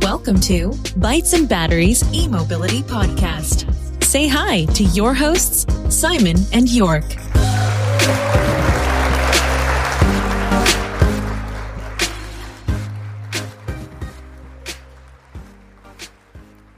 Welcome to Bites and Batteries e-mobility podcast. Say hi to your hosts, Simon and York.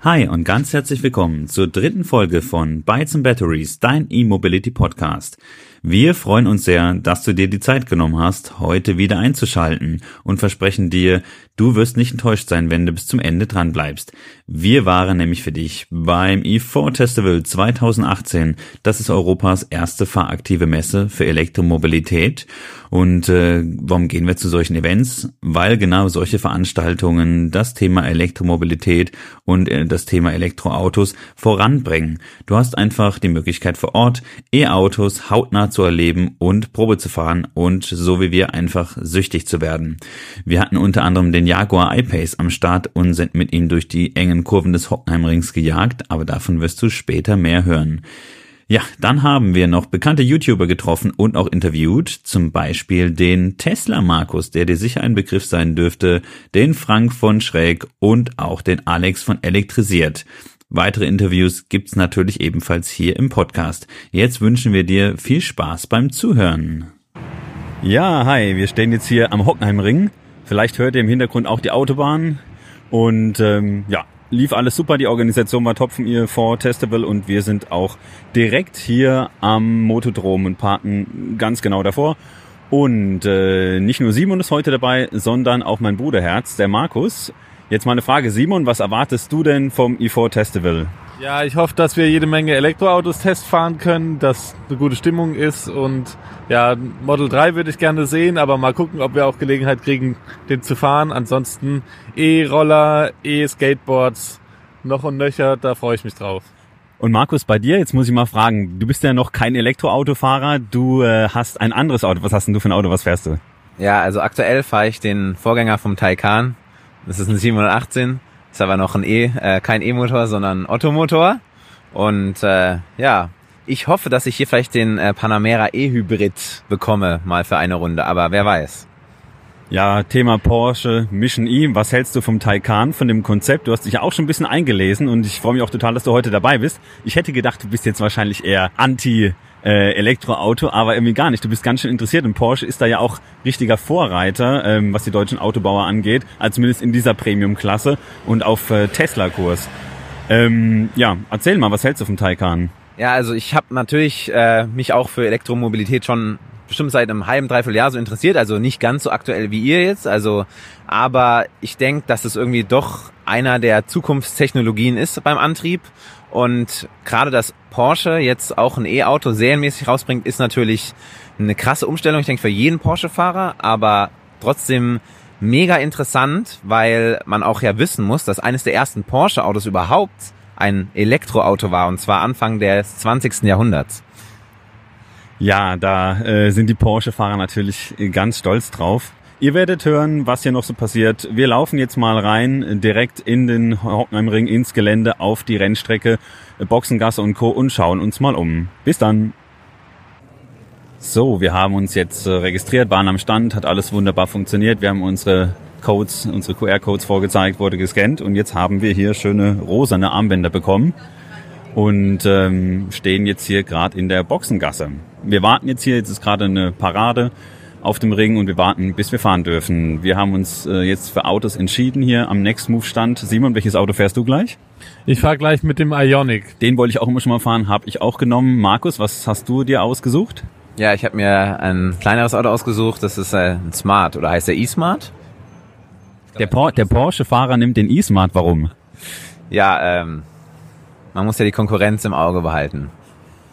Hi und ganz herzlich willkommen zur dritten Folge von Bytes and Batteries, dein E-Mobility Podcast. Wir freuen uns sehr, dass du dir die Zeit genommen hast, heute wieder einzuschalten und versprechen dir, du wirst nicht enttäuscht sein, wenn du bis zum Ende dran bleibst. Wir waren nämlich für dich beim E4 Festival 2018. Das ist Europas erste fahraktive Messe für Elektromobilität. Und äh, warum gehen wir zu solchen Events? Weil genau solche Veranstaltungen das Thema Elektromobilität und äh, das Thema Elektroautos voranbringen. Du hast einfach die Möglichkeit vor Ort E-Autos hautnah zu erleben und Probe zu fahren und so wie wir einfach süchtig zu werden. Wir hatten unter anderem den Jaguar I-Pace am Start und sind mit ihm durch die engen Kurven des Hockenheimrings gejagt, aber davon wirst du später mehr hören. Ja, dann haben wir noch bekannte YouTuber getroffen und auch interviewt, zum Beispiel den Tesla Markus, der dir sicher ein Begriff sein dürfte, den Frank von Schräg und auch den Alex von Elektrisiert. Weitere Interviews gibt's natürlich ebenfalls hier im Podcast. Jetzt wünschen wir dir viel Spaß beim Zuhören. Ja, hi, wir stehen jetzt hier am Hockenheimring. Vielleicht hört ihr im Hintergrund auch die Autobahn. Und ähm, ja, lief alles super, die Organisation war top von ihr vor Testival und wir sind auch direkt hier am Motodrom und parken ganz genau davor. Und äh, nicht nur Simon ist heute dabei, sondern auch mein Bruderherz, der Markus. Jetzt mal eine Frage, Simon, was erwartest du denn vom E4 Festival? Ja, ich hoffe, dass wir jede Menge Elektroautos testfahren können, dass eine gute Stimmung ist und ja, Model 3 würde ich gerne sehen, aber mal gucken, ob wir auch Gelegenheit kriegen, den zu fahren. Ansonsten E-Roller, E-Skateboards, noch und nöcher, da freue ich mich drauf. Und Markus, bei dir, jetzt muss ich mal fragen, du bist ja noch kein Elektroautofahrer, du äh, hast ein anderes Auto. Was hast denn du für ein Auto, was fährst du? Ja, also aktuell fahre ich den Vorgänger vom Taycan. Das ist ein 718. Ist aber noch ein E, äh, kein E-Motor, sondern Ottomotor. Und äh, ja, ich hoffe, dass ich hier vielleicht den äh, Panamera E-Hybrid bekomme, mal für eine Runde. Aber wer weiß. Ja, Thema Porsche Mission E. Was hältst du vom Taycan, von dem Konzept? Du hast dich ja auch schon ein bisschen eingelesen und ich freue mich auch total, dass du heute dabei bist. Ich hätte gedacht, du bist jetzt wahrscheinlich eher anti äh, Elektroauto, aber irgendwie gar nicht. Du bist ganz schön interessiert und Porsche ist da ja auch richtiger Vorreiter, ähm, was die deutschen Autobauer angeht, also zumindest in dieser Premium-Klasse und auf äh, Tesla-Kurs. Ähm, ja, erzähl mal, was hältst du vom Taycan? Ja, also ich habe natürlich äh, mich auch für Elektromobilität schon bestimmt seit einem halben, dreiviertel Jahr so interessiert, also nicht ganz so aktuell wie ihr jetzt, also aber ich denke, dass es irgendwie doch einer der Zukunftstechnologien ist beim Antrieb und gerade dass Porsche jetzt auch ein E-Auto serienmäßig rausbringt, ist natürlich eine krasse Umstellung, ich denke, für jeden Porsche-Fahrer, aber trotzdem mega interessant, weil man auch ja wissen muss, dass eines der ersten Porsche-Autos überhaupt ein Elektroauto war, und zwar Anfang des 20. Jahrhunderts. Ja, da äh, sind die Porsche-Fahrer natürlich ganz stolz drauf. Ihr werdet hören, was hier noch so passiert. Wir laufen jetzt mal rein, direkt in den Hockenheimring, ins Gelände, auf die Rennstrecke, Boxengasse und Co. und schauen uns mal um. Bis dann! So, wir haben uns jetzt äh, registriert, waren am Stand, hat alles wunderbar funktioniert. Wir haben unsere Codes, unsere QR-Codes vorgezeigt, wurde gescannt und jetzt haben wir hier schöne rosane Armbänder bekommen und ähm, stehen jetzt hier gerade in der Boxengasse. Wir warten jetzt hier, jetzt ist gerade eine Parade auf dem Ring und wir warten, bis wir fahren dürfen. Wir haben uns äh, jetzt für Autos entschieden hier am Next Move Stand. Simon, welches Auto fährst du gleich? Ich fahre gleich mit dem Ionic. Den wollte ich auch immer schon mal fahren, habe ich auch genommen. Markus, was hast du dir ausgesucht? Ja, ich habe mir ein kleineres Auto ausgesucht, das ist äh, ein Smart oder heißt der E-Smart? Der, Por der Porsche-Fahrer nimmt den E-Smart, warum? Ja, ähm, man muss ja die Konkurrenz im Auge behalten.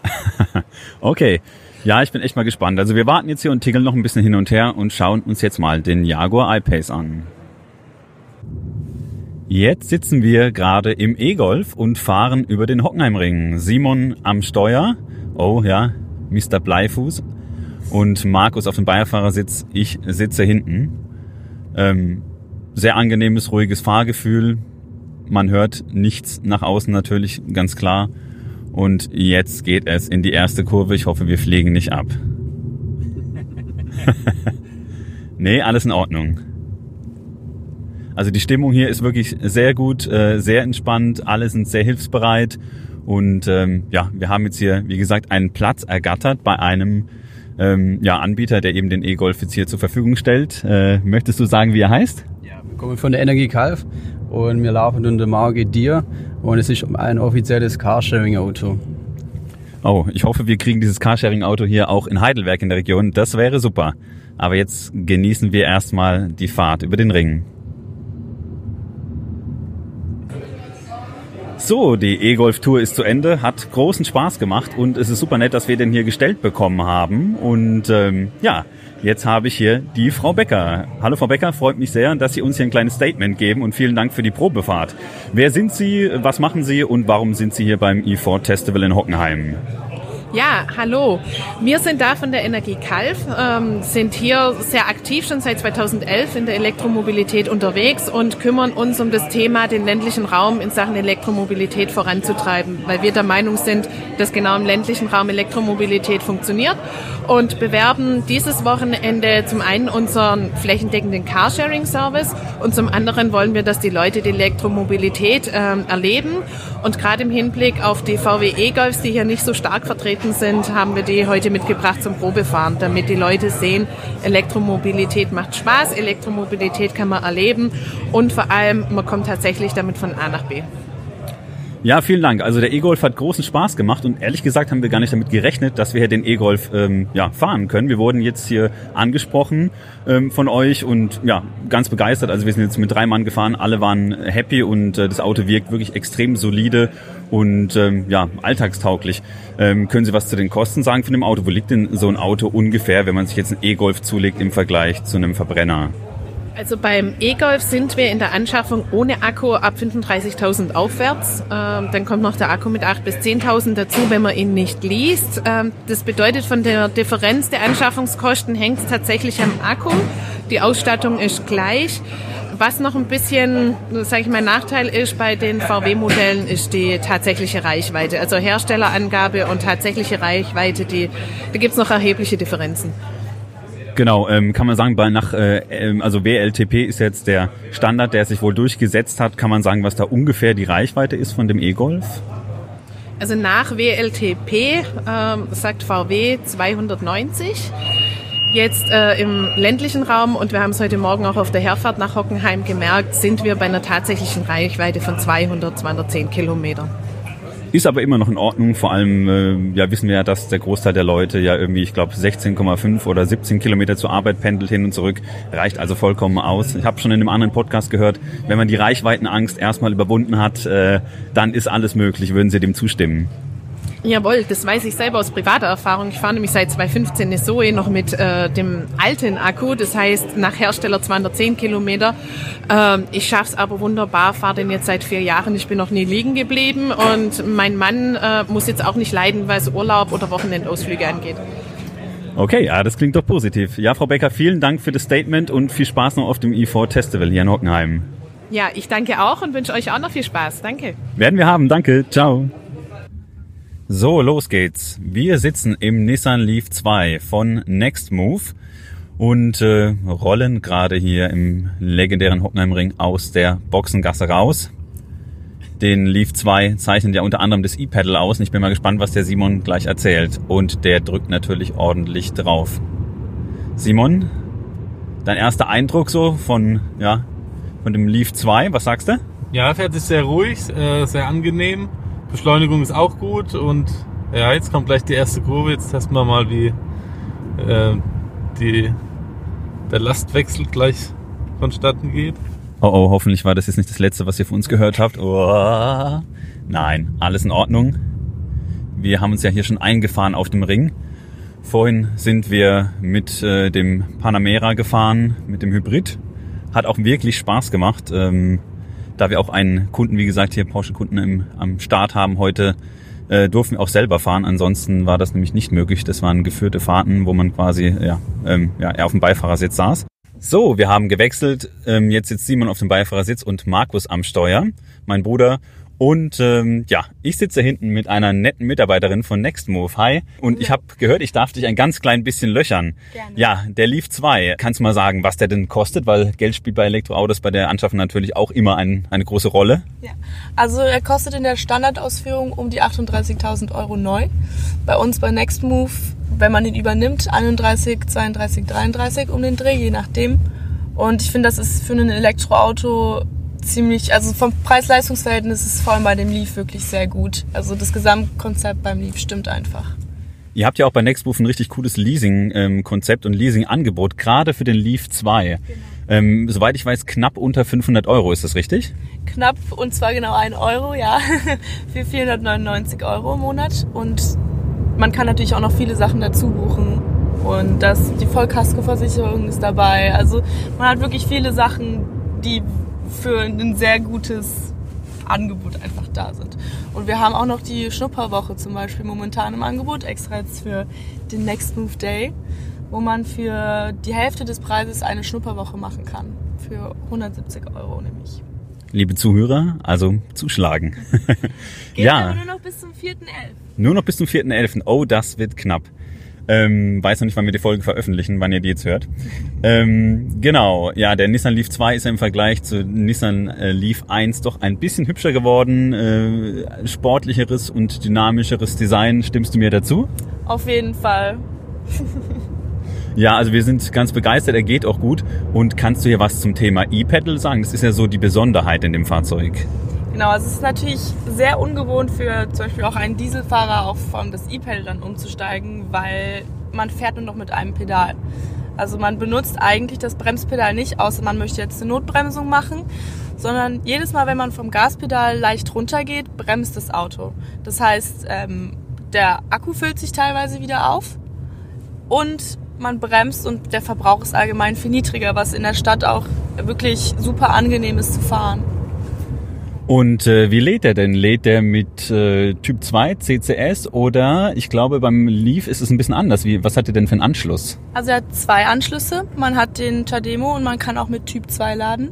okay. Ja, ich bin echt mal gespannt. Also wir warten jetzt hier und tickeln noch ein bisschen hin und her und schauen uns jetzt mal den Jaguar I-Pace an. Jetzt sitzen wir gerade im E-Golf und fahren über den Hockenheimring. Simon am Steuer. Oh ja, Mr. Bleifuß. Und Markus auf dem Beifahrersitz. Ich sitze hinten. Ähm, sehr angenehmes, ruhiges Fahrgefühl. Man hört nichts nach außen natürlich, ganz klar. Und jetzt geht es in die erste Kurve. Ich hoffe, wir fliegen nicht ab. nee, alles in Ordnung. Also die Stimmung hier ist wirklich sehr gut, äh, sehr entspannt, alle sind sehr hilfsbereit und ähm, ja, wir haben jetzt hier, wie gesagt, einen Platz ergattert bei einem ähm, ja, Anbieter, der eben den E-Golf jetzt hier zur Verfügung stellt. Äh, möchtest du sagen, wie er heißt? Ja, wir kommen von der Energie Kalf und wir laufen unter Marke Dir und es ist ein offizielles Carsharing-Auto. Oh, ich hoffe, wir kriegen dieses Carsharing-Auto hier auch in Heidelberg in der Region. Das wäre super. Aber jetzt genießen wir erstmal die Fahrt über den Ring. So, die E-Golf-Tour ist zu Ende, hat großen Spaß gemacht und es ist super nett, dass wir den hier gestellt bekommen haben. Und ähm, ja, jetzt habe ich hier die Frau Becker. Hallo Frau Becker, freut mich sehr, dass Sie uns hier ein kleines Statement geben und vielen Dank für die Probefahrt. Wer sind Sie, was machen Sie und warum sind Sie hier beim E4 Festival in Hockenheim? Ja, hallo. Wir sind da von der Energie Kalf, ähm, sind hier sehr aktiv schon seit 2011 in der Elektromobilität unterwegs und kümmern uns um das Thema, den ländlichen Raum in Sachen Elektromobilität voranzutreiben, weil wir der Meinung sind, dass genau im ländlichen Raum Elektromobilität funktioniert und bewerben dieses Wochenende zum einen unseren flächendeckenden Carsharing-Service und zum anderen wollen wir, dass die Leute die Elektromobilität ähm, erleben und gerade im Hinblick auf die VW E-Golfs, die hier nicht so stark vertreten sind, haben wir die heute mitgebracht zum Probefahren, damit die Leute sehen, Elektromobilität macht Spaß, Elektromobilität kann man erleben und vor allem, man kommt tatsächlich damit von A nach B. Ja, vielen Dank. Also der E-Golf hat großen Spaß gemacht und ehrlich gesagt haben wir gar nicht damit gerechnet, dass wir hier den E-Golf ähm, ja, fahren können. Wir wurden jetzt hier angesprochen ähm, von euch und ja, ganz begeistert. Also wir sind jetzt mit drei Mann gefahren, alle waren happy und äh, das Auto wirkt wirklich extrem solide und ähm, ja, alltagstauglich. Ähm, können Sie was zu den Kosten sagen von dem Auto? Wo liegt denn so ein Auto ungefähr, wenn man sich jetzt einen E-Golf zulegt im Vergleich zu einem Verbrenner? Also beim E-Golf sind wir in der Anschaffung ohne Akku ab 35.000 aufwärts. Ähm, dann kommt noch der Akku mit 8.000 bis 10.000 dazu, wenn man ihn nicht liest. Ähm, das bedeutet, von der Differenz der Anschaffungskosten hängt es tatsächlich am Akku. Die Ausstattung ist gleich. Was noch ein bisschen, sage ich mal, Nachteil ist bei den VW-Modellen, ist die tatsächliche Reichweite. Also Herstellerangabe und tatsächliche Reichweite, die, da gibt es noch erhebliche Differenzen. Genau, ähm, kann man sagen, bei nach, äh, ähm, also WLTP ist jetzt der Standard, der sich wohl durchgesetzt hat. Kann man sagen, was da ungefähr die Reichweite ist von dem E-Golf? Also nach WLTP ähm, sagt VW 290. Jetzt äh, im ländlichen Raum, und wir haben es heute Morgen auch auf der Herfahrt nach Hockenheim gemerkt, sind wir bei einer tatsächlichen Reichweite von 200, 210 Kilometern. Ist aber immer noch in Ordnung. Vor allem äh, ja, wissen wir ja, dass der Großteil der Leute ja irgendwie, ich glaube, 16,5 oder 17 Kilometer zur Arbeit pendelt hin und zurück. Reicht also vollkommen aus. Ich habe schon in einem anderen Podcast gehört, wenn man die Reichweitenangst erstmal überwunden hat, äh, dann ist alles möglich. Würden Sie dem zustimmen? Jawohl, das weiß ich selber aus privater Erfahrung. Ich fahre nämlich seit 2015 eine Zoe noch mit äh, dem alten Akku, das heißt nach Hersteller 210 Kilometer. Ähm, ich schaff's aber wunderbar, fahre den jetzt seit vier Jahren. Ich bin noch nie liegen geblieben und mein Mann äh, muss jetzt auch nicht leiden, was Urlaub oder Wochenendausflüge angeht. Okay, ja, das klingt doch positiv. Ja, Frau Becker, vielen Dank für das Statement und viel Spaß noch auf dem E4 Festival hier in Hockenheim. Ja, ich danke auch und wünsche euch auch noch viel Spaß. Danke. Werden wir haben, danke. Ciao. So, los geht's. Wir sitzen im Nissan Leaf 2 von Nextmove und äh, rollen gerade hier im legendären Hockenheimring aus der Boxengasse raus. Den Leaf 2 zeichnet ja unter anderem das E-Pedal aus und ich bin mal gespannt, was der Simon gleich erzählt. Und der drückt natürlich ordentlich drauf. Simon, dein erster Eindruck so von, ja, von dem Leaf 2, was sagst du? Ja, fährt sich sehr ruhig, äh, sehr angenehm. Beschleunigung ist auch gut und ja, jetzt kommt gleich die erste Kurve. Jetzt testen wir mal, wie äh, die, der Lastwechsel gleich vonstatten geht. Oh oh, hoffentlich war das jetzt nicht das letzte, was ihr von uns gehört habt. Oh, nein, alles in Ordnung. Wir haben uns ja hier schon eingefahren auf dem Ring. Vorhin sind wir mit äh, dem Panamera gefahren, mit dem Hybrid. Hat auch wirklich Spaß gemacht. Ähm, da wir auch einen Kunden, wie gesagt, hier Porsche-Kunden am Start haben heute, äh, durften wir auch selber fahren. Ansonsten war das nämlich nicht möglich. Das waren geführte Fahrten, wo man quasi ja, ähm, ja, eher auf dem Beifahrersitz saß. So, wir haben gewechselt. Ähm, jetzt sitzt Simon auf dem Beifahrersitz und Markus am Steuer, mein Bruder. Und ähm, ja, ich sitze hinten mit einer netten Mitarbeiterin von Nextmove. Hi. Und ich habe gehört, ich darf dich ein ganz klein bisschen löchern. Gerne. Ja, der Leaf 2. Kannst du mal sagen, was der denn kostet? Weil Geld spielt bei Elektroautos bei der Anschaffung natürlich auch immer ein, eine große Rolle. Ja. Also er kostet in der Standardausführung um die 38.000 Euro neu. Bei uns bei Nextmove, wenn man ihn übernimmt, 31, 32, 33 um den Dreh, je nachdem. Und ich finde, das ist für ein Elektroauto ziemlich, also vom Preis-Leistungs-Verhältnis ist es vor allem bei dem Leaf wirklich sehr gut. Also das Gesamtkonzept beim Leaf stimmt einfach. Ihr habt ja auch bei Nextmove ein richtig cooles Leasing-Konzept und Leasing-Angebot, gerade für den Leaf 2. Ähm, soweit ich weiß, knapp unter 500 Euro, ist das richtig? Knapp und zwar genau ein Euro, ja, für 499 Euro im Monat. Und man kann natürlich auch noch viele Sachen dazu buchen. Und das, die Vollkaskoversicherung ist dabei. Also man hat wirklich viele Sachen, die für ein sehr gutes Angebot einfach da sind. Und wir haben auch noch die Schnupperwoche zum Beispiel momentan im Angebot, extra jetzt für den Next Move Day, wo man für die Hälfte des Preises eine Schnupperwoche machen kann. Für 170 Euro nämlich. Liebe Zuhörer, also zuschlagen. Geht ja, aber nur noch bis zum 4.11. nur noch bis zum 4.11. Oh, das wird knapp. Ähm, weiß noch nicht, wann wir die Folge veröffentlichen, wann ihr die jetzt hört. Ähm, genau, ja, der Nissan Leaf 2 ist ja im Vergleich zu Nissan äh, Leaf 1 doch ein bisschen hübscher geworden, äh, sportlicheres und dynamischeres Design. Stimmst du mir dazu? Auf jeden Fall. Ja, also wir sind ganz begeistert, er geht auch gut. Und kannst du hier was zum Thema E-Pedal sagen? Das ist ja so die Besonderheit in dem Fahrzeug. Genau, also es ist natürlich sehr ungewohnt für zum Beispiel auch einen Dieselfahrer auf um, das E-Pedal dann umzusteigen, weil man fährt nur noch mit einem Pedal. Also man benutzt eigentlich das Bremspedal nicht, außer man möchte jetzt eine Notbremsung machen, sondern jedes Mal, wenn man vom Gaspedal leicht runtergeht, bremst das Auto. Das heißt, ähm, der Akku füllt sich teilweise wieder auf und man bremst und der Verbrauch ist allgemein viel niedriger, was in der Stadt auch wirklich super angenehm ist zu fahren. Und äh, wie lädt er denn? Lädt der mit äh, Typ 2 CCS oder ich glaube beim Leaf ist es ein bisschen anders. Wie, was hat er denn für einen Anschluss? Also er hat zwei Anschlüsse. Man hat den Tademo und man kann auch mit Typ 2 laden.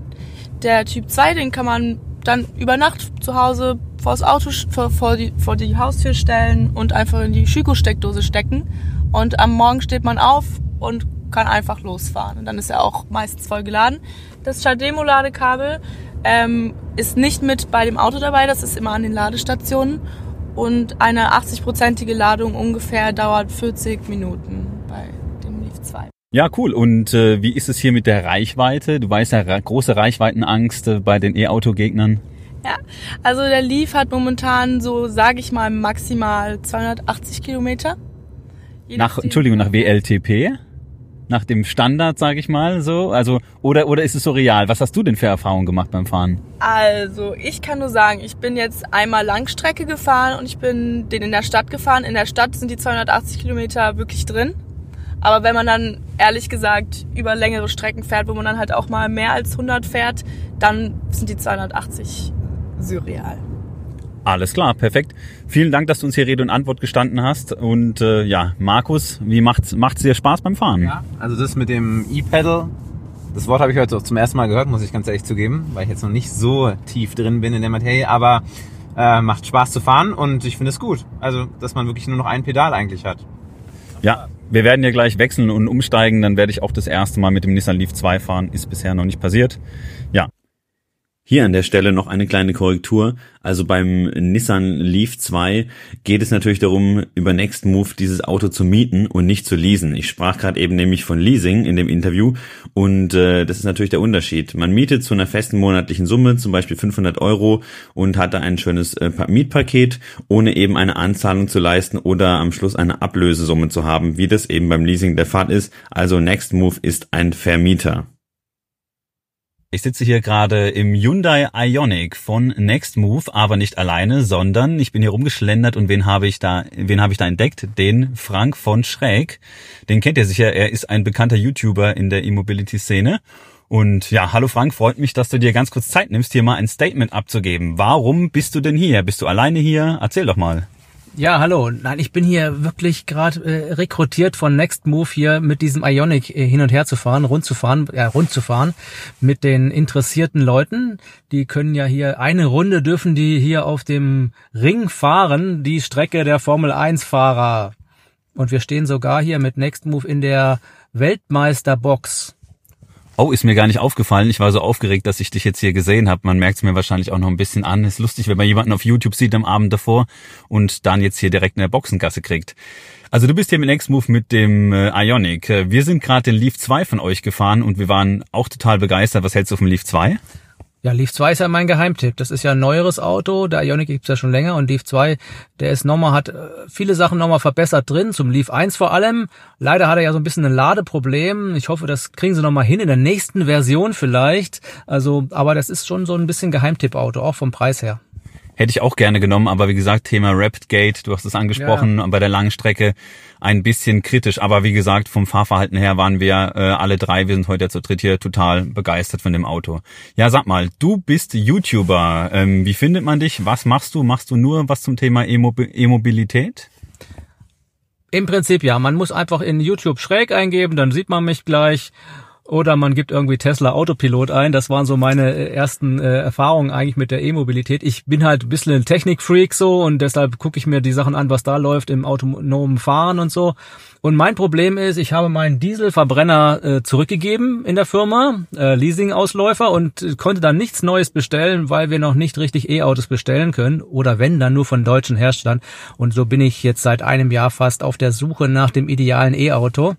Der Typ 2, den kann man dann über Nacht zu Hause vors Auto, vor, vor, die, vor die Haustür stellen und einfach in die Schüko-Steckdose stecken. Und am Morgen steht man auf und kann einfach losfahren. Und dann ist er auch meistens voll geladen. Das Chademo-Ladekabel ähm, ist nicht mit bei dem Auto dabei, das ist immer an den Ladestationen. Und eine 80-prozentige Ladung ungefähr dauert 40 Minuten bei dem Leaf 2. Ja, cool. Und äh, wie ist es hier mit der Reichweite? Du weißt ja, große Reichweitenangst äh, bei den E-Auto-Gegnern. Ja, also der Leaf hat momentan so, sage ich mal, maximal 280 Kilometer. Nach, Entschuldigung, nach WLTP? Nach dem Standard, sage ich mal so? Also, oder, oder ist es so real? Was hast du denn für Erfahrungen gemacht beim Fahren? Also, ich kann nur sagen, ich bin jetzt einmal Langstrecke gefahren und ich bin den in der Stadt gefahren. In der Stadt sind die 280 Kilometer wirklich drin. Aber wenn man dann ehrlich gesagt über längere Strecken fährt, wo man dann halt auch mal mehr als 100 fährt, dann sind die 280 surreal. Alles klar, perfekt. Vielen Dank, dass du uns hier Rede und Antwort gestanden hast. Und äh, ja, Markus, wie macht's macht's dir Spaß beim Fahren? Ja, also das mit dem E-Pedal, das Wort habe ich heute auch zum ersten Mal gehört, muss ich ganz ehrlich zugeben, weil ich jetzt noch nicht so tief drin bin in der Materie, aber äh, macht Spaß zu fahren und ich finde es gut. Also, dass man wirklich nur noch ein Pedal eigentlich hat. Ja, wir werden ja gleich wechseln und umsteigen. Dann werde ich auch das erste Mal mit dem Nissan Leaf 2 fahren. Ist bisher noch nicht passiert. Ja. Hier an der Stelle noch eine kleine Korrektur. Also beim Nissan Leaf 2 geht es natürlich darum, über Next Move dieses Auto zu mieten und nicht zu leasen. Ich sprach gerade eben nämlich von Leasing in dem Interview und äh, das ist natürlich der Unterschied. Man mietet zu einer festen monatlichen Summe, zum Beispiel 500 Euro und hat da ein schönes äh, Mietpaket, ohne eben eine Anzahlung zu leisten oder am Schluss eine Ablösesumme zu haben, wie das eben beim Leasing der Fall ist. Also Next Move ist ein Vermieter. Ich sitze hier gerade im Hyundai Ioniq von Nextmove, aber nicht alleine, sondern ich bin hier rumgeschlendert und wen habe ich da, wen habe ich da entdeckt? Den Frank von Schräg. Den kennt ihr sicher, er ist ein bekannter YouTuber in der E-Mobility-Szene. Und ja, hallo Frank, freut mich, dass du dir ganz kurz Zeit nimmst, hier mal ein Statement abzugeben. Warum bist du denn hier? Bist du alleine hier? Erzähl doch mal. Ja, hallo. Nein, ich bin hier wirklich gerade äh, rekrutiert von Next Move hier mit diesem Ionic äh, hin und her zu fahren, rund zu fahren, ja, rund zu fahren mit den interessierten Leuten. Die können ja hier eine Runde dürfen die hier auf dem Ring fahren, die Strecke der Formel 1 Fahrer. Und wir stehen sogar hier mit Next Move in der Weltmeisterbox. Oh, ist mir gar nicht aufgefallen. Ich war so aufgeregt, dass ich dich jetzt hier gesehen habe. Man merkt es mir wahrscheinlich auch noch ein bisschen an. Ist lustig, wenn man jemanden auf YouTube sieht am Abend davor und dann jetzt hier direkt eine Boxengasse kriegt. Also du bist hier mit Next Move mit dem äh, Ionic. Äh, wir sind gerade den Leaf 2 von euch gefahren und wir waren auch total begeistert. Was hältst du vom Leaf 2? Ja, Leaf 2 ist ja mein Geheimtipp. Das ist ja ein neueres Auto. Der Ioniq gibt's ja schon länger und Leaf 2, der ist nochmal, hat äh, viele Sachen nochmal verbessert drin, zum Leaf 1 vor allem. Leider hat er ja so ein bisschen ein Ladeproblem. Ich hoffe, das kriegen sie nochmal hin in der nächsten Version vielleicht. Also, aber das ist schon so ein bisschen Geheimtipp-Auto, auch vom Preis her. Hätte ich auch gerne genommen, aber wie gesagt, Thema Rapid Gate, du hast es angesprochen, ja. bei der langen Strecke ein bisschen kritisch. Aber wie gesagt, vom Fahrverhalten her waren wir äh, alle drei, wir sind heute zu dritt hier, total begeistert von dem Auto. Ja, sag mal, du bist YouTuber. Ähm, wie findet man dich? Was machst du? Machst du nur was zum Thema E-Mobilität? Im Prinzip ja. Man muss einfach in YouTube schräg eingeben, dann sieht man mich gleich. Oder man gibt irgendwie Tesla Autopilot ein. Das waren so meine äh, ersten äh, Erfahrungen eigentlich mit der E-Mobilität. Ich bin halt ein bisschen ein Technikfreak so und deshalb gucke ich mir die Sachen an, was da läuft im autonomen Fahren und so. Und mein Problem ist, ich habe meinen Dieselverbrenner äh, zurückgegeben in der Firma, äh, Leasing-Ausläufer und konnte dann nichts Neues bestellen, weil wir noch nicht richtig E-Autos bestellen können. Oder wenn, dann nur von deutschen Herstellern. Und so bin ich jetzt seit einem Jahr fast auf der Suche nach dem idealen E-Auto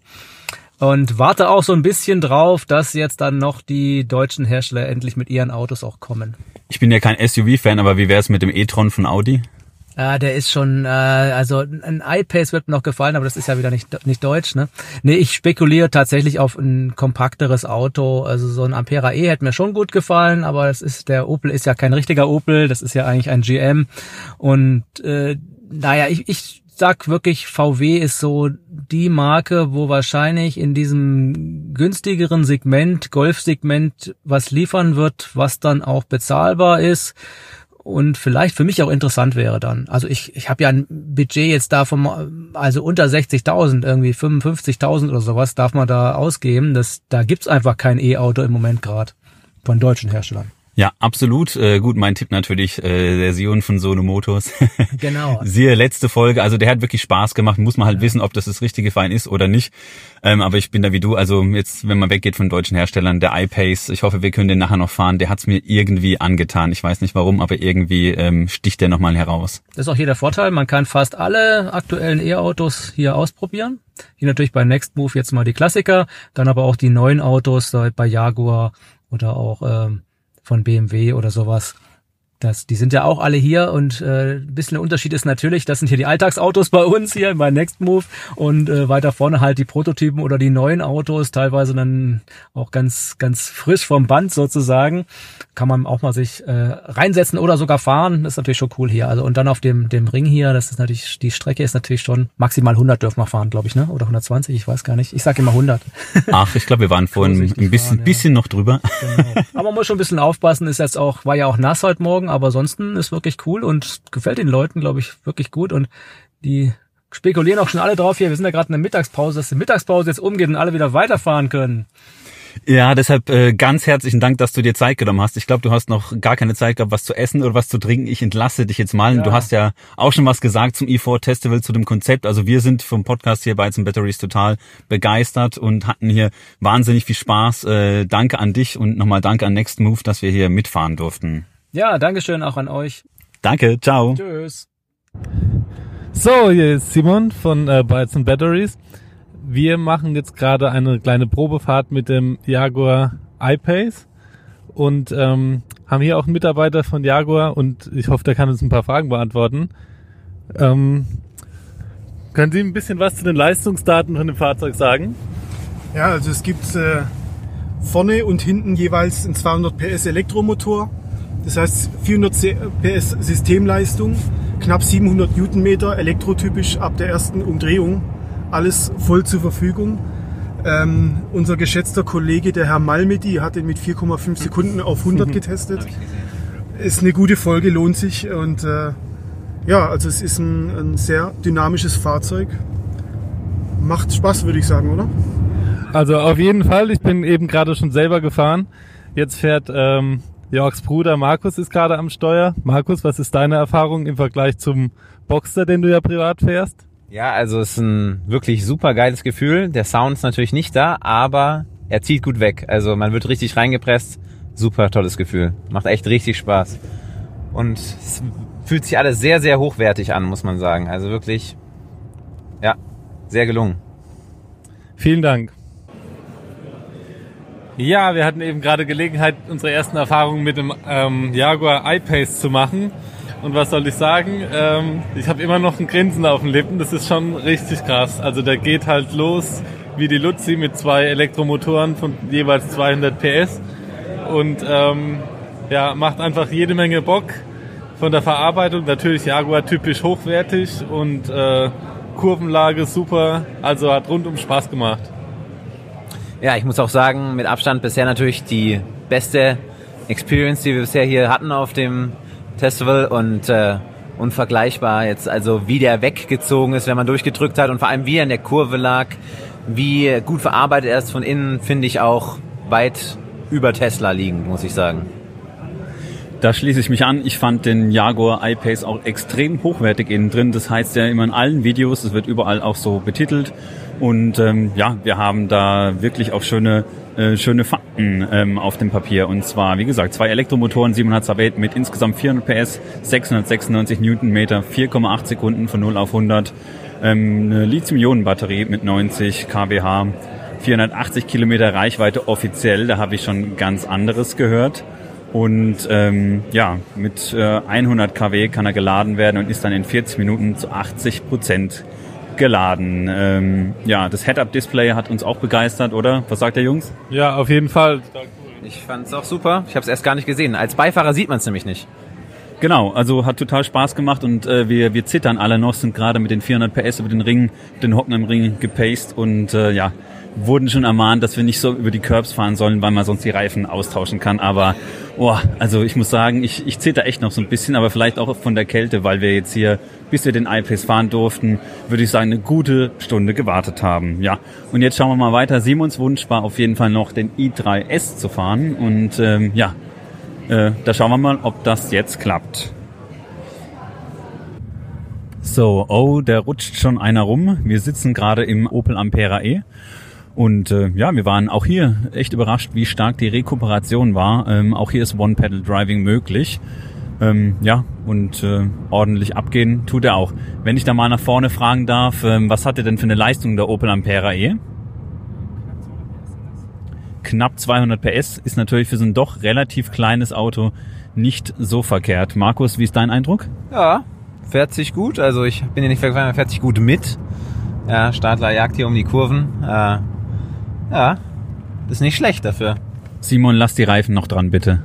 und warte auch so ein bisschen drauf, dass jetzt dann noch die deutschen Hersteller endlich mit ihren Autos auch kommen. Ich bin ja kein SUV-Fan, aber wie wäre es mit dem e-tron von Audi? Ja, der ist schon, äh, also ein iPace wird mir noch gefallen, aber das ist ja wieder nicht, nicht deutsch, ne? Nee, ich spekuliere tatsächlich auf ein kompakteres Auto. Also so ein Ampera E hätte mir schon gut gefallen, aber das ist, der Opel ist ja kein richtiger Opel, das ist ja eigentlich ein GM. Und äh, naja, ich, ich sag wirklich, VW ist so die Marke, wo wahrscheinlich in diesem günstigeren Segment, Golfsegment, was liefern wird, was dann auch bezahlbar ist und vielleicht für mich auch interessant wäre dann. Also ich, ich habe ja ein Budget jetzt da vom, also unter 60.000, irgendwie 55.000 oder sowas darf man da ausgeben. Das, da gibt's einfach kein E-Auto im Moment gerade von deutschen Herstellern. Ja, absolut. Äh, gut, mein Tipp natürlich, äh, der Sion von Sono Motors. genau. Siehe letzte Folge, also der hat wirklich Spaß gemacht. Muss man halt ja. wissen, ob das das richtige Fein ist oder nicht. Ähm, aber ich bin da wie du, also jetzt, wenn man weggeht von deutschen Herstellern, der iPace, ich hoffe, wir können den nachher noch fahren, der hat's mir irgendwie angetan. Ich weiß nicht warum, aber irgendwie ähm, sticht der nochmal heraus. Das ist auch hier der Vorteil, man kann fast alle aktuellen E-Autos hier ausprobieren. Hier natürlich bei Next Move jetzt mal die Klassiker, dann aber auch die neuen Autos bei Jaguar oder auch ähm, von BMW oder sowas. Das, die sind ja auch alle hier und äh, ein bisschen der Unterschied ist natürlich, das sind hier die Alltagsautos bei uns hier bei Next Move und äh, weiter vorne halt die Prototypen oder die neuen Autos, teilweise dann auch ganz ganz frisch vom Band sozusagen. Kann man auch mal sich äh, reinsetzen oder sogar fahren. Das ist natürlich schon cool hier. Also und dann auf dem dem Ring hier, das ist natürlich die Strecke ist natürlich schon maximal 100 dürfen wir fahren, glaube ich, ne? Oder 120, ich weiß gar nicht. Ich sage immer 100. Ach, ich glaube, wir waren vorhin ein bisschen fahren, bisschen noch drüber. Genau. Aber man muss schon ein bisschen aufpassen, ist jetzt auch war ja auch nass heute Morgen aber ansonsten ist wirklich cool und gefällt den Leuten, glaube ich, wirklich gut und die spekulieren auch schon alle drauf hier. Wir sind ja gerade in der Mittagspause, dass die Mittagspause jetzt umgeht und alle wieder weiterfahren können. Ja, deshalb äh, ganz herzlichen Dank, dass du dir Zeit genommen hast. Ich glaube, du hast noch gar keine Zeit gehabt, was zu essen oder was zu trinken. Ich entlasse dich jetzt mal. Ja. Du hast ja auch schon was gesagt zum E4 Festival, zu dem Konzept. Also wir sind vom Podcast hier bei zum Batteries total begeistert und hatten hier wahnsinnig viel Spaß. Äh, danke an dich und nochmal danke an Next Move, dass wir hier mitfahren durften. Ja, Dankeschön auch an euch. Danke, ciao. Tschüss. So, hier ist Simon von äh, Bytes and Batteries. Wir machen jetzt gerade eine kleine Probefahrt mit dem Jaguar I-Pace und ähm, haben hier auch einen Mitarbeiter von Jaguar und ich hoffe, der kann uns ein paar Fragen beantworten. Ähm, können Sie ein bisschen was zu den Leistungsdaten von dem Fahrzeug sagen? Ja, also es gibt äh, vorne und hinten jeweils einen 200 PS Elektromotor das heißt 400 PS Systemleistung, knapp 700 Newtonmeter, elektrotypisch ab der ersten Umdrehung. Alles voll zur Verfügung. Ähm, unser geschätzter Kollege, der Herr Malmedy, hat ihn mit 4,5 Sekunden auf 100 getestet. Ist eine gute Folge, lohnt sich und äh, Ja, also es ist ein, ein sehr dynamisches Fahrzeug. Macht Spaß, würde ich sagen, oder? Also auf jeden Fall. Ich bin eben gerade schon selber gefahren. Jetzt fährt ähm, Jörgs Bruder Markus ist gerade am Steuer. Markus, was ist deine Erfahrung im Vergleich zum Boxster, den du ja privat fährst? Ja, also es ist ein wirklich super geiles Gefühl. Der Sound ist natürlich nicht da, aber er zieht gut weg. Also man wird richtig reingepresst. Super tolles Gefühl. Macht echt richtig Spaß. Und es fühlt sich alles sehr, sehr hochwertig an, muss man sagen. Also wirklich, ja, sehr gelungen. Vielen Dank. Ja, wir hatten eben gerade Gelegenheit, unsere ersten Erfahrungen mit dem ähm, Jaguar I-Pace zu machen. Und was soll ich sagen? Ähm, ich habe immer noch ein Grinsen auf den Lippen. Das ist schon richtig krass. Also der geht halt los wie die Luzi mit zwei Elektromotoren von jeweils 200 PS und ähm, ja, macht einfach jede Menge Bock von der Verarbeitung. Natürlich Jaguar typisch hochwertig und äh, Kurvenlage super. Also hat rundum Spaß gemacht. Ja, ich muss auch sagen, mit Abstand bisher natürlich die beste Experience, die wir bisher hier hatten auf dem Festival und äh, unvergleichbar jetzt, also wie der weggezogen ist, wenn man durchgedrückt hat und vor allem wie er in der Kurve lag, wie gut verarbeitet er ist von innen, finde ich auch weit über Tesla liegend, muss ich sagen. Da schließe ich mich an. Ich fand den Jaguar I-Pace auch extrem hochwertig innen drin. Das heißt ja immer in allen Videos, es wird überall auch so betitelt. Und ähm, ja, wir haben da wirklich auch schöne äh, schöne Fakten ähm, auf dem Papier. Und zwar, wie gesagt, zwei Elektromotoren, 700 Zawet mit insgesamt 400 PS, 696 Newtonmeter, 4,8 Sekunden von 0 auf 100. Ähm, eine Lithium-Ionen-Batterie mit 90 kWh, 480 Kilometer Reichweite offiziell. Da habe ich schon ganz anderes gehört. Und ähm, ja, mit äh, 100 kW kann er geladen werden und ist dann in 40 Minuten zu 80 Prozent geladen. Ähm, ja, das Head-Up-Display hat uns auch begeistert, oder? Was sagt der Jungs? Ja, auf jeden Fall. Ich fand es auch super. Ich habe es erst gar nicht gesehen. Als Beifahrer sieht man es nämlich nicht. Genau, also hat total Spaß gemacht und äh, wir, wir zittern alle noch, sind gerade mit den 400 PS über den Ring, den Hockenheim-Ring gepaced und äh, ja, wurden schon ermahnt, dass wir nicht so über die Curbs fahren sollen, weil man sonst die Reifen austauschen kann. Aber oh, also ich muss sagen, ich, ich zitter echt noch so ein bisschen, aber vielleicht auch von der Kälte, weil wir jetzt hier, bis wir den iPace fahren durften, würde ich sagen, eine gute Stunde gewartet haben. Ja, und jetzt schauen wir mal weiter. Simons Wunsch war auf jeden Fall noch den i3S zu fahren und ähm, ja, äh, da schauen wir mal, ob das jetzt klappt. So, oh, da rutscht schon einer rum. Wir sitzen gerade im Opel Ampera E und äh, ja, wir waren auch hier echt überrascht, wie stark die Rekuperation war. Ähm, auch hier ist One-Pedal-Driving möglich. Ähm, ja, und äh, ordentlich abgehen tut er auch. Wenn ich da mal nach vorne fragen darf, ähm, was hat er denn für eine Leistung der Opel Ampera E? Knapp 200 PS ist natürlich für so ein doch relativ kleines Auto nicht so verkehrt. Markus, wie ist dein Eindruck? Ja, fährt sich gut. Also ich bin ja nicht vergefahren, fährt sich gut mit. Ja, Stadler jagt hier um die Kurven. Äh, ja, ist nicht schlecht dafür. Simon, lass die Reifen noch dran, bitte.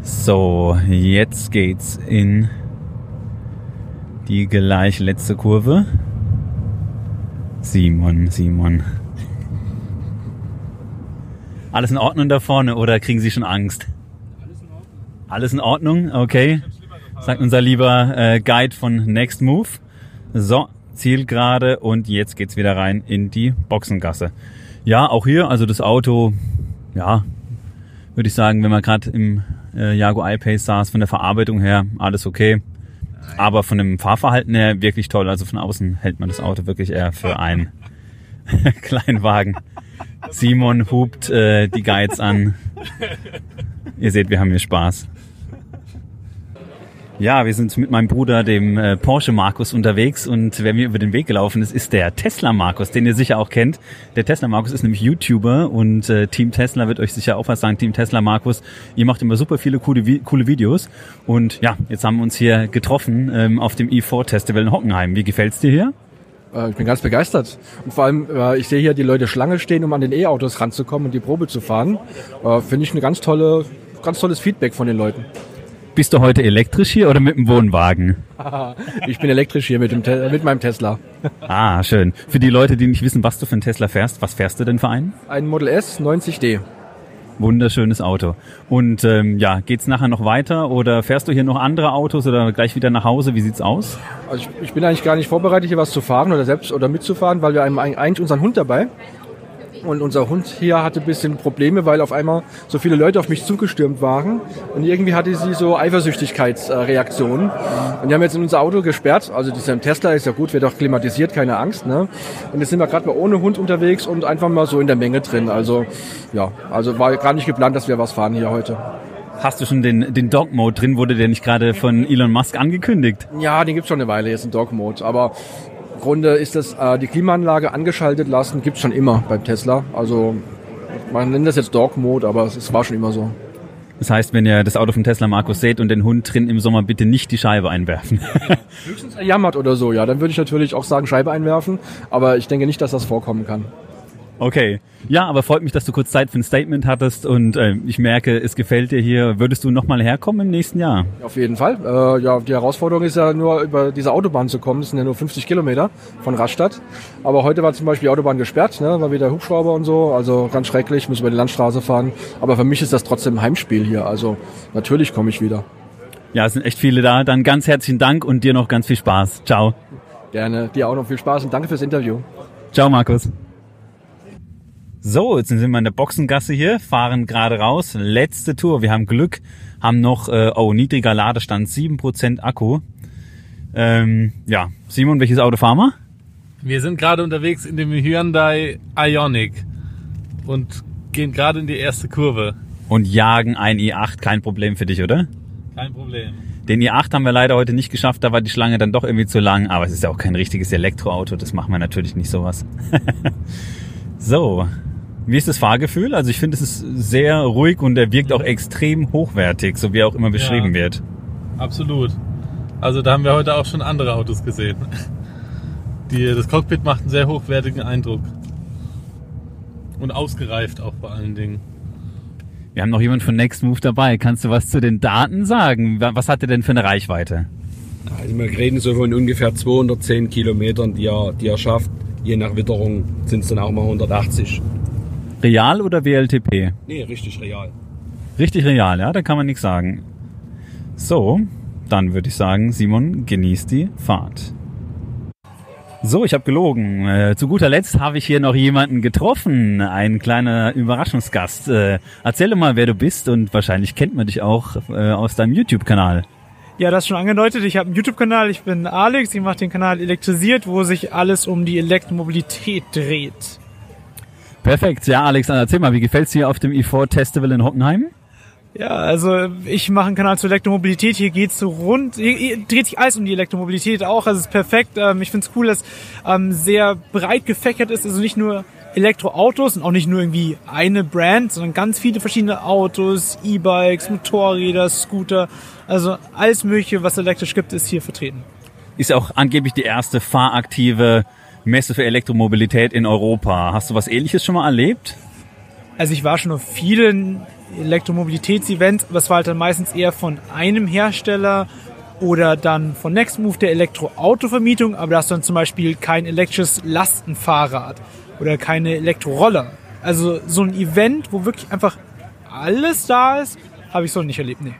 So, jetzt geht's in die gleich letzte Kurve. Simon, Simon. Alles in Ordnung da vorne oder kriegen Sie schon Angst? Alles in Ordnung. Alles in Ordnung, okay. Sagt unser lieber äh, Guide von Next Move. So, Zielgerade und jetzt geht's wieder rein in die Boxengasse. Ja, auch hier, also das Auto, ja, würde ich sagen, wenn man gerade im äh, Jaguar I-Pace saß, von der Verarbeitung her alles okay. Aber von dem Fahrverhalten her wirklich toll. Also von außen hält man das Auto wirklich eher für einen kleinen Wagen. Simon hupt äh, die Guides an. Ihr seht, wir haben hier Spaß. Ja, wir sind mit meinem Bruder, dem äh, Porsche Markus, unterwegs und wer mir über den Weg gelaufen ist, ist der Tesla Markus, den ihr sicher auch kennt. Der Tesla Markus ist nämlich YouTuber und äh, Team Tesla wird euch sicher auch was sagen. Team Tesla Markus, ihr macht immer super viele coole, coole Videos und ja, jetzt haben wir uns hier getroffen ähm, auf dem E4 Festival in Hockenheim. Wie gefällt's dir hier? Äh, ich bin ganz begeistert. Und vor allem, äh, ich sehe hier die Leute Schlange stehen, um an den E-Autos ranzukommen und die Probe zu fahren. Äh, finde ich eine ganz tolle, ganz tolles Feedback von den Leuten. Bist du heute elektrisch hier oder mit dem Wohnwagen? ich bin elektrisch hier mit, dem mit meinem Tesla. ah, schön. Für die Leute, die nicht wissen, was du für einen Tesla fährst, was fährst du denn für einen? Ein Model S 90D. Wunderschönes Auto. Und ähm, ja, geht's nachher noch weiter oder fährst du hier noch andere Autos oder gleich wieder nach Hause? Wie sieht's aus? Also ich, ich bin eigentlich gar nicht vorbereitet, hier was zu fahren oder selbst oder mitzufahren, weil wir haben eigentlich unseren Hund dabei. Und unser Hund hier hatte ein bisschen Probleme, weil auf einmal so viele Leute auf mich zugestürmt waren. Und irgendwie hatte sie so Eifersüchtigkeitsreaktionen. Und die haben jetzt in unser Auto gesperrt. Also dieser Tesla ist ja gut, wird auch klimatisiert, keine Angst. Ne? Und jetzt sind wir gerade mal ohne Hund unterwegs und einfach mal so in der Menge drin. Also ja, also war gar nicht geplant, dass wir was fahren hier heute. Hast du schon den, den Dog-Mode drin? Wurde der nicht gerade von Elon Musk angekündigt? Ja, den gibt's schon eine Weile jetzt, den Dog-Mode. Aber Grunde ist das äh, die Klimaanlage angeschaltet lassen, gibt's schon immer beim Tesla. Also man nennt das jetzt Dog Mode, aber es, es war schon immer so. Das heißt, wenn ihr das Auto von Tesla Markus seht und den Hund drin im Sommer, bitte nicht die Scheibe einwerfen. Höchstens er jammert oder so, ja, dann würde ich natürlich auch sagen, Scheibe einwerfen, aber ich denke nicht, dass das vorkommen kann. Okay. Ja, aber freut mich, dass du kurz Zeit für ein Statement hattest und äh, ich merke, es gefällt dir hier. Würdest du nochmal herkommen im nächsten Jahr? Auf jeden Fall. Äh, ja, die Herausforderung ist ja nur über diese Autobahn zu kommen. Das sind ja nur 50 Kilometer von Rastatt. Aber heute war zum Beispiel die Autobahn gesperrt, ne? war wieder Hubschrauber und so. Also ganz schrecklich, muss über die Landstraße fahren. Aber für mich ist das trotzdem Heimspiel hier. Also natürlich komme ich wieder. Ja, es sind echt viele da. Dann ganz herzlichen Dank und dir noch ganz viel Spaß. Ciao. Gerne. Dir auch noch viel Spaß und danke fürs Interview. Ciao, Markus. So, jetzt sind wir in der Boxengasse hier, fahren gerade raus. Letzte Tour. Wir haben Glück, haben noch, äh, oh, niedriger Ladestand, 7% Akku. Ähm, ja, Simon, welches Auto fahren wir? Wir sind gerade unterwegs in dem Hyundai Ioniq und gehen gerade in die erste Kurve. Und jagen ein i8, kein Problem für dich, oder? Kein Problem. Den i8 haben wir leider heute nicht geschafft, da war die Schlange dann doch irgendwie zu lang, aber es ist ja auch kein richtiges Elektroauto, das machen wir natürlich nicht sowas. so, wie ist das Fahrgefühl? Also ich finde, es ist sehr ruhig und er wirkt auch extrem hochwertig, so wie er auch immer beschrieben Ja. wird. Absolut. Also da haben wir heute auch schon andere Autos gesehen. Die, das Cockpit macht einen sehr hochwertigen Eindruck. Und ausgereift auch vor allen Dingen. Wir haben noch jemand von Nextmove dabei. Kannst du was zu den Daten sagen? Wa- Was hat er denn für eine Reichweite? Also wir reden so von ungefähr 210 Kilometern, die er, die er schafft. Je nach Witterung sind es dann auch mal 180. Real oder WLTP? Nee, richtig real. Richtig real, ja, da kann man nichts sagen. So, dann würde ich sagen, Simon, genießt die Fahrt. So, ich habe gelogen. Äh, zu guter Letzt habe ich hier noch jemanden getroffen, ein kleiner Überraschungsgast. Äh, erzähl doch mal, wer du bist und wahrscheinlich kennt man dich auch äh, aus deinem YouTube-Kanal. Ja, das ist schon angedeutet. Ich habe einen YouTube-Kanal. Ich bin Alex. Ich mache den Kanal Elektrisiert, wo sich alles um die Elektromobilität dreht. Perfekt, ja, Alexander, erzähl mal, wie gefällt's dir auf dem E4 Festival in Hockenheim? Ja, also ich mache einen Kanal zur Elektromobilität. Hier geht's so rund, hier, hier dreht sich alles um die Elektromobilität auch. Also es ist perfekt. Ähm, ich find's cool, dass ähm, sehr breit gefächert ist. Also nicht nur Elektroautos und auch nicht nur irgendwie eine Brand, sondern ganz viele verschiedene Autos, E-Bikes, Motorräder, Scooter. Also alles Mögliche, was elektrisch gibt, ist hier vertreten. Ist ja auch angeblich die erste fahraktive Messe für Elektromobilität in Europa. Hast du was ähnliches schon mal erlebt? Also ich war schon auf vielen Elektromobilitätsevents, aber es war halt dann meistens eher von einem Hersteller oder dann von Nextmove der Elektroautovermietung, aber da hast du dann zum Beispiel kein elektrisches Lastenfahrrad oder keine Elektroroller. Also so ein Event, wo wirklich einfach alles da ist, habe ich so nicht erlebt, nee.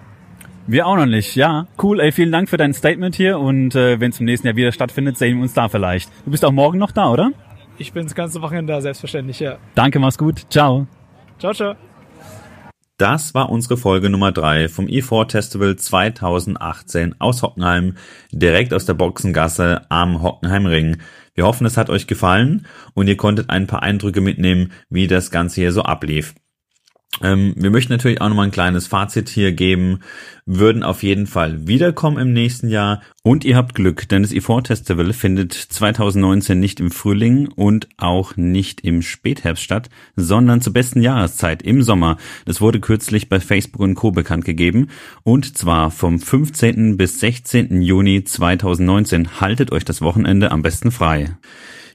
Wir auch noch nicht, ja. Cool, ey, vielen Dank für dein Statement hier und äh, wenn es im nächsten Jahr wieder stattfindet, sehen wir uns da vielleicht. Du bist auch morgen noch da, oder? Ich bin das ganze Wochenende da, selbstverständlich, ja. Danke, mach's gut. Ciao. Ciao, ciao. Das war unsere Folge Nummer drei vom E4 Festival 2018 aus Hockenheim, direkt aus der Boxengasse am Hockenheimring. Wir hoffen, es hat euch gefallen und ihr konntet ein paar Eindrücke mitnehmen, wie das Ganze hier so ablief. Ähm, wir möchten natürlich auch nochmal ein kleines Fazit hier geben, würden auf jeden Fall wiederkommen im nächsten Jahr und ihr habt Glück, denn das E4 Festival findet 2019 nicht im Frühling und auch nicht im Spätherbst statt, sondern zur besten Jahreszeit im Sommer. Das wurde kürzlich bei Facebook und Co. bekannt gegeben und zwar vom 15. bis 16. Juni 2019. Haltet euch das Wochenende am besten frei.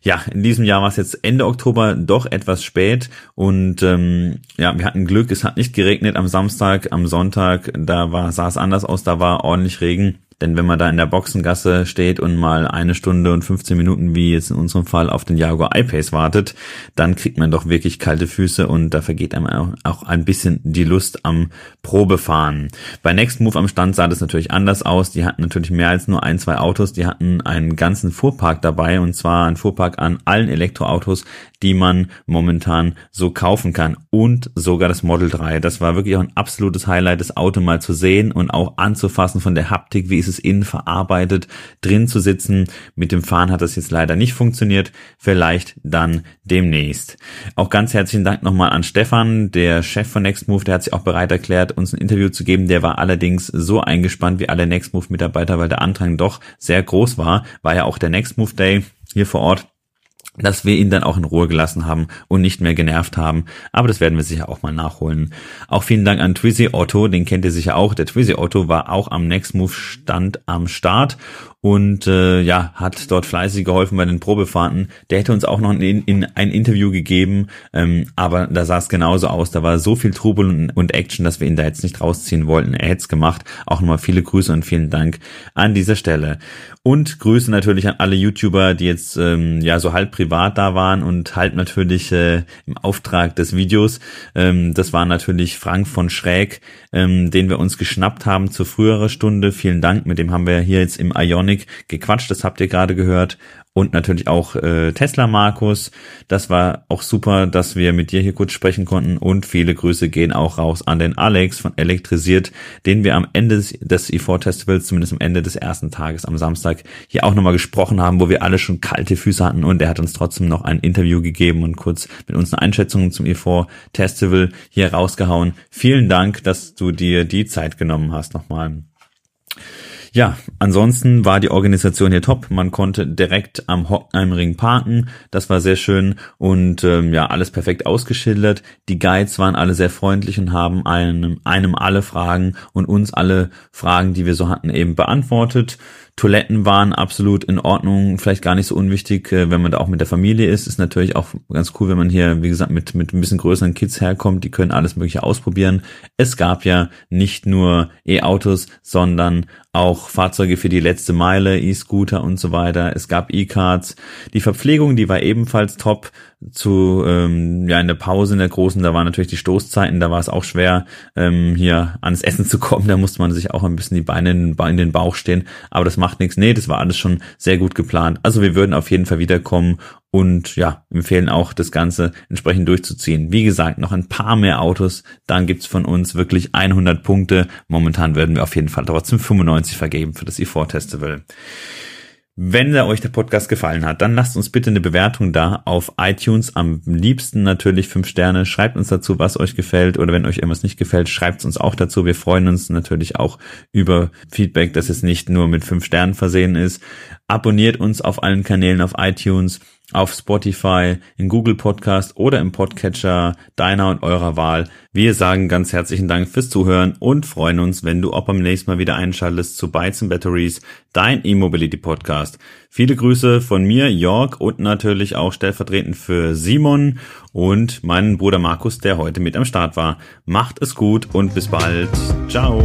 Ja, in diesem Jahr war es jetzt Ende Oktober doch etwas spät und ähm, ja, wir hatten Glück, es hat nicht geregnet am Samstag, am Sonntag, da war sah es anders aus, da war ordentlich Regen. Denn wenn man da in der Boxengasse steht und mal eine Stunde und 15 Minuten, wie jetzt in unserem Fall, auf den Jaguar I-Pace wartet, dann kriegt man doch wirklich kalte Füße und da vergeht einem auch ein bisschen die Lust am Probefahren. Bei Next Move am Stand sah das natürlich anders aus. Die hatten natürlich mehr als nur ein, zwei Autos. Die hatten einen ganzen Fuhrpark dabei und zwar ein Fuhrpark an allen Elektroautos, die man momentan so kaufen kann und sogar das Model 3. Das war wirklich auch ein absolutes Highlight, das Auto mal zu sehen und auch anzufassen von der Haptik, wie ist es innen verarbeitet, drin zu sitzen. Mit dem Fahren hat das jetzt leider nicht funktioniert, vielleicht dann demnächst. Auch ganz herzlichen Dank nochmal an Stefan, der Chef von Nextmove, der hat sich auch bereit erklärt, uns ein Interview zu geben. Der war allerdings so eingespannt wie alle Nextmove Mitarbeiter, weil der Andrang doch sehr groß war. War ja auch der Nextmove Day hier vor Ort dass wir ihn dann auch in Ruhe gelassen haben und nicht mehr genervt haben. Aber das werden wir sicher auch mal nachholen. Auch vielen Dank an Twizy Otto, den kennt ihr sicher auch. Der Twizy Otto war auch am Next Move Stand am Start und äh, ja, hat dort fleißig geholfen bei den Probefahrten. Der hätte uns auch noch in, in ein Interview gegeben, ähm, aber da sah es genauso aus. Da war so viel Trubel und, und, Action, dass wir ihn da jetzt nicht rausziehen wollten. Er hätte es gemacht. Auch nochmal viele Grüße und vielen Dank an dieser Stelle. Und Grüße natürlich an alle YouTuber, die jetzt ähm, ja so halb privat da waren und halt natürlich äh, im Auftrag des Videos. Ähm, das war natürlich Frank von Schräg, ähm, den wir uns geschnappt haben zur früheren Stunde. Vielen Dank. Mit dem haben wir hier jetzt im Ion Ionic gequatscht, das habt ihr gerade gehört. Und natürlich auch äh, Tesla Markus. Das war auch super, dass wir mit dir hier kurz sprechen konnten. Und viele Grüße gehen auch raus an den Alex von Elektrisiert, den wir am Ende des E4-Festivals, zumindest am Ende des ersten Tages am Samstag, hier auch nochmal gesprochen haben, wo wir alle schon kalte Füße hatten. Und er hat uns trotzdem noch ein Interview gegeben und kurz mit uns eine Einschätzung zum E4-Festival hier rausgehauen. Vielen Dank, dass du dir die Zeit genommen hast nochmal. Ja, ansonsten war die Organisation hier top. Man konnte direkt am Hockenheimring parken. Das war sehr schön und ähm, ja, alles perfekt ausgeschildert. Die Guides waren alle sehr freundlich und haben einem, einem alle Fragen und uns alle Fragen, die wir so hatten, eben beantwortet. Toiletten waren absolut in Ordnung, vielleicht gar nicht so unwichtig, äh, wenn man da auch mit der Familie ist. Ist natürlich auch ganz cool, wenn man hier, wie gesagt, mit, mit ein bisschen größeren Kids herkommt, die können alles Mögliche ausprobieren. Es gab ja nicht nur E-Autos, sondern auch Fahrzeuge für die letzte Meile, E-Scooter und so weiter. Es gab E-Cards. Die Verpflegung, die war ebenfalls top. Zu ähm, ja in der Pause in der großen, da waren natürlich die Stoßzeiten, da war es auch schwer, ähm, hier ans Essen zu kommen. Da musste man sich auch ein bisschen die Beine in, den Bauch stehen. Aber das macht nichts. Nee, das war alles schon sehr gut geplant. Also wir würden auf jeden Fall wiederkommen und ja, empfehlen auch das Ganze entsprechend durchzuziehen. Wie gesagt, noch ein paar mehr Autos, dann gibt's von uns wirklich 100 Punkte. Momentan werden wir auf jeden Fall trotzdem 95 vergeben für das E4 Festival. Wenn euch der Podcast gefallen hat, dann lasst uns bitte eine Bewertung da auf iTunes. Am liebsten natürlich fünf Sterne. Schreibt uns dazu, was euch gefällt oder wenn euch irgendwas nicht gefällt, schreibt es uns auch dazu. Wir freuen uns natürlich auch über Feedback, dass es nicht nur mit fünf Sternen versehen ist. Abonniert uns auf allen Kanälen auf iTunes auf Spotify, in Google Podcast oder im Podcatcher deiner und eurer Wahl. Wir sagen ganz herzlichen Dank fürs Zuhören und freuen uns, wenn du auch beim nächsten Mal wieder einschaltest zu Bytes and Batteries, dein E-Mobility Podcast. Viele Grüße von mir, Jörg, und natürlich auch stellvertretend für Simon und meinen Bruder Markus, der heute mit am Start war. Macht es gut und bis bald. Ciao.